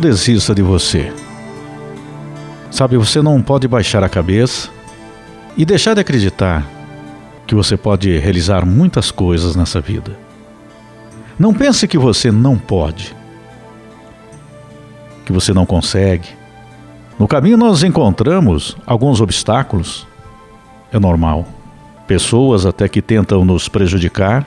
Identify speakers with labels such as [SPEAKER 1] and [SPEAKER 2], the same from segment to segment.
[SPEAKER 1] desista de você. Sabe, você não pode baixar a cabeça e deixar de acreditar que você pode realizar muitas coisas nessa vida. Não pense que você não pode, que você não consegue. No caminho nós encontramos alguns obstáculos, é normal. Pessoas até que tentam nos prejudicar,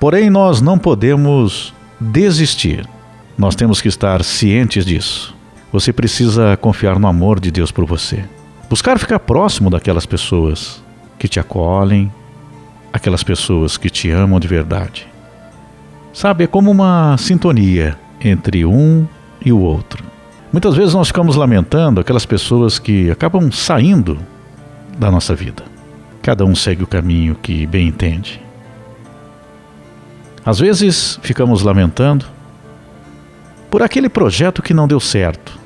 [SPEAKER 1] porém nós não podemos desistir. Nós temos que estar cientes disso. Você precisa confiar no amor de Deus por você. Buscar ficar próximo daquelas pessoas que te acolhem, aquelas pessoas que te amam de verdade. Sabe, é como uma sintonia entre um e o outro. Muitas vezes nós ficamos lamentando aquelas pessoas que acabam saindo da nossa vida. Cada um segue o caminho que bem entende. Às vezes ficamos lamentando por aquele projeto que não deu certo.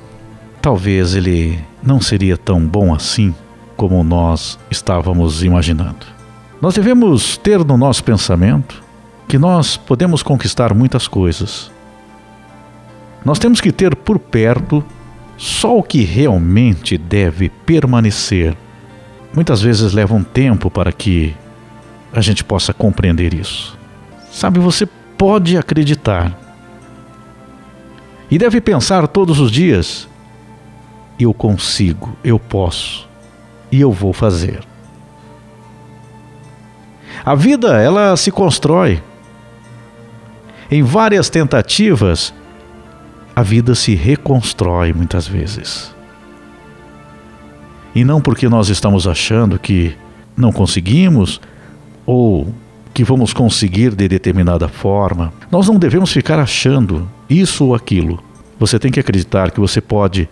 [SPEAKER 1] Talvez ele não seria tão bom assim como nós estávamos imaginando. Nós devemos ter no nosso pensamento que nós podemos conquistar muitas coisas. Nós temos que ter por perto só o que realmente deve permanecer. Muitas vezes leva um tempo para que a gente possa compreender isso. Sabe, você pode acreditar e deve pensar todos os dias: eu consigo, eu posso e eu vou fazer. A vida, ela se constrói. Em várias tentativas, a vida se reconstrói muitas vezes. E não porque nós estamos achando que não conseguimos ou que vamos conseguir de determinada forma. Nós não devemos ficar achando isso ou aquilo. Você tem que acreditar que você pode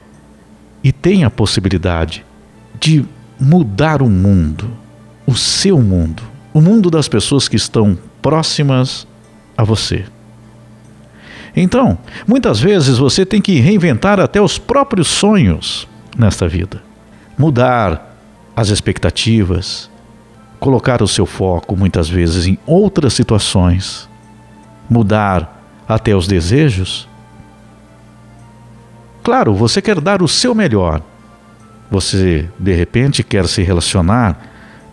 [SPEAKER 1] e tem a possibilidade de mudar o mundo, o seu mundo, o mundo das pessoas que estão próximas a você. Então, muitas vezes você tem que reinventar até os próprios sonhos nesta vida, mudar as expectativas, colocar o seu foco muitas vezes em outras situações, mudar até os desejos. Claro, você quer dar o seu melhor. Você, de repente, quer se relacionar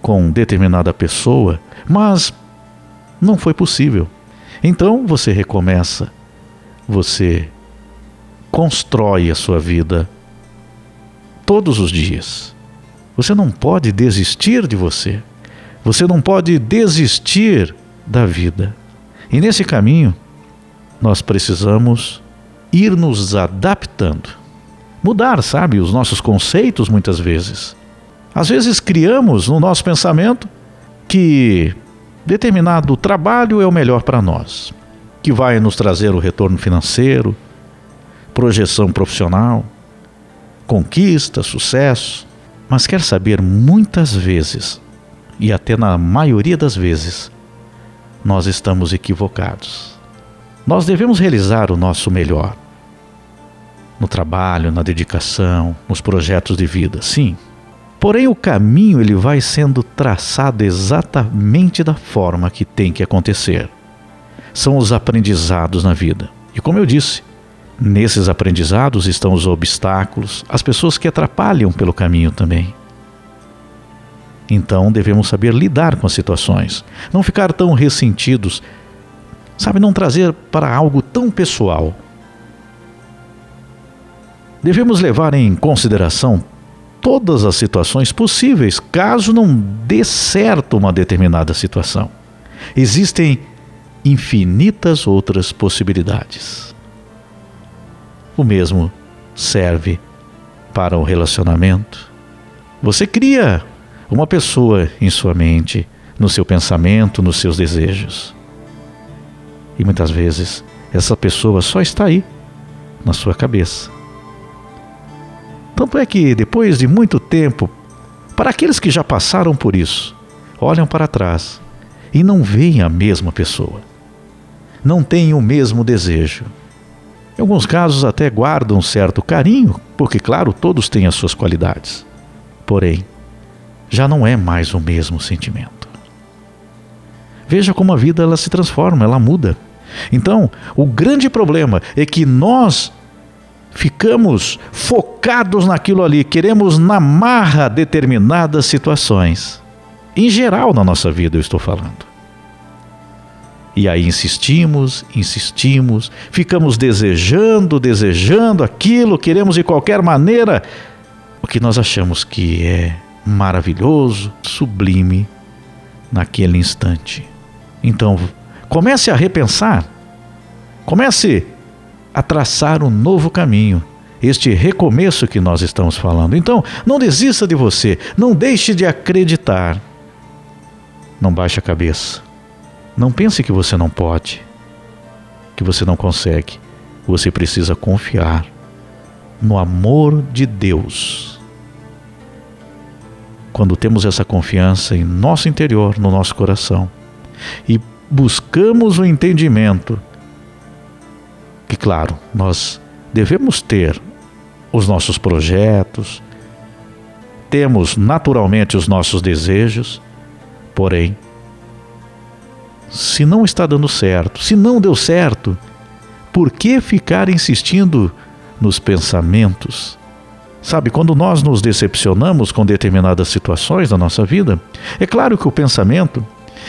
[SPEAKER 1] com determinada pessoa, mas não foi possível. Então você recomeça, você constrói a sua vida todos os dias. Você não pode desistir de você. Você não pode desistir da vida. E nesse caminho, nós precisamos ir nos adaptando. Mudar, sabe, os nossos conceitos muitas vezes. Às vezes criamos no nosso pensamento que determinado trabalho é o melhor para nós, que vai nos trazer o retorno financeiro, projeção profissional, conquista, sucesso. Mas quer saber, muitas vezes e até na maioria das vezes, nós estamos equivocados. Nós devemos realizar o nosso melhor no trabalho, na dedicação, nos projetos de vida, sim. Porém, o caminho ele vai sendo traçado exatamente da forma que tem que acontecer. São os aprendizados na vida. E como eu disse, nesses aprendizados estão os obstáculos, as pessoas que atrapalham pelo caminho também. Então devemos saber lidar com as situações, não ficar tão ressentidos, sabe, não trazer para algo tão pessoal. Devemos levar em consideração todas as situações possíveis, caso não dê certo uma determinada situação. Existem infinitas outras possibilidades. O mesmo serve para o relacionamento. Você cria uma pessoa em sua mente, no seu pensamento, nos seus desejos. E muitas vezes essa pessoa só está aí, na sua cabeça. Tanto é que depois de muito tempo, para aqueles que já passaram por isso, olham para trás e não veem a mesma pessoa. Não têm o mesmo desejo. Em alguns casos até guardam certo carinho, porque, claro, todos têm as suas qualidades. Porém, já não é mais o mesmo sentimento. Veja como a vida ela se transforma, ela muda. Então, o grande problema é que nós ficamos focados naquilo ali, queremos na marra determinadas situações. Em geral na nossa vida eu estou falando. E aí insistimos, insistimos, ficamos desejando, desejando aquilo, queremos de qualquer maneira o que nós achamos que é maravilhoso, sublime naquele instante. Então, comece a repensar, comece a traçar um novo caminho, este recomeço que nós estamos falando. Então, não desista de você, não deixe de acreditar. Não baixe a cabeça. Não pense que você não pode, que você não consegue. Você precisa confiar no amor de Deus. Quando temos essa confiança em nosso interior, no nosso coração, e buscamos o entendimento, que, claro, nós devemos ter os nossos projetos, temos naturalmente os nossos desejos, porém, se não está dando certo, se não deu certo, por que ficar insistindo nos pensamentos? Sabe, quando nós nos decepcionamos com determinadas situações da nossa vida, é claro que o pensamento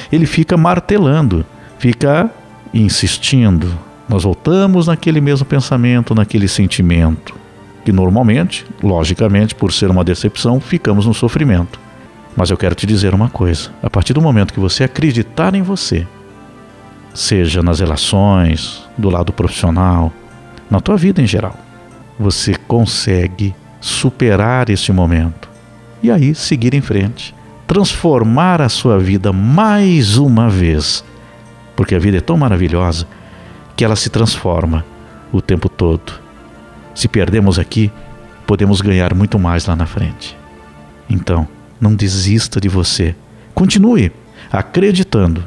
[SPEAKER 1] ele fica martelando, fica insistindo. Nós voltamos naquele mesmo pensamento, naquele sentimento, que normalmente, logicamente, por ser uma decepção, ficamos no sofrimento. Mas eu quero te dizer uma coisa: a partir do momento que você acreditar em você, seja nas relações, do lado profissional, na tua vida em geral, você consegue superar esse momento e aí seguir em frente, transformar a sua vida mais uma vez, porque a vida é tão maravilhosa que ela se transforma o tempo todo. Se perdemos aqui, podemos ganhar muito mais lá na frente. Então, não desista de você. Continue acreditando,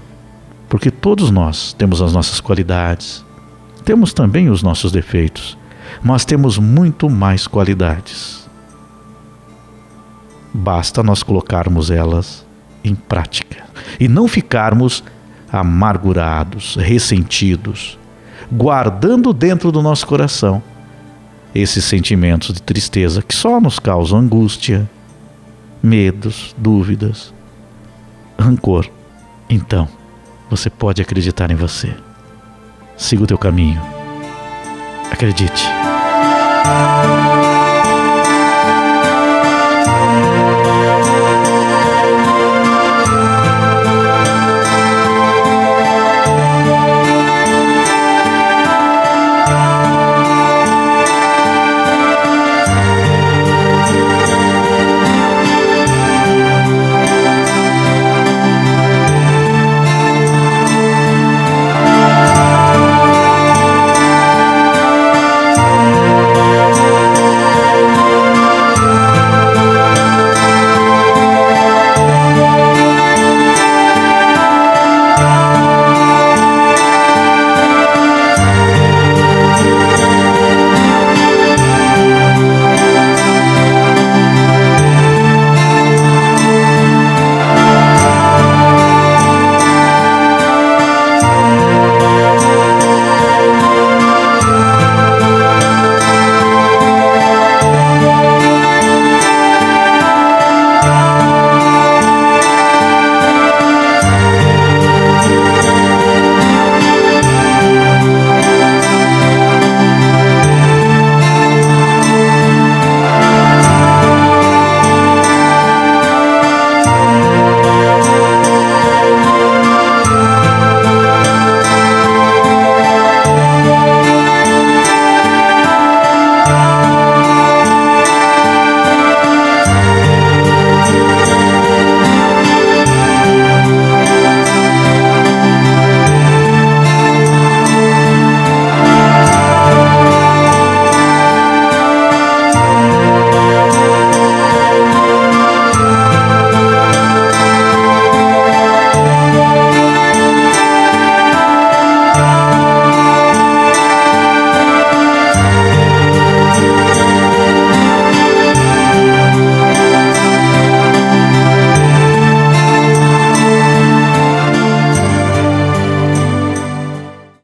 [SPEAKER 1] porque todos nós temos as nossas qualidades, temos também os nossos defeitos, mas temos muito mais qualidades. Basta nós colocarmos elas em prática e não ficarmos amargurados, ressentidos, guardando dentro do nosso coração esses sentimentos de tristeza que só nos causam angústia, medos, dúvidas, rancor. Então, você pode acreditar em você. Siga o teu caminho. Acredite.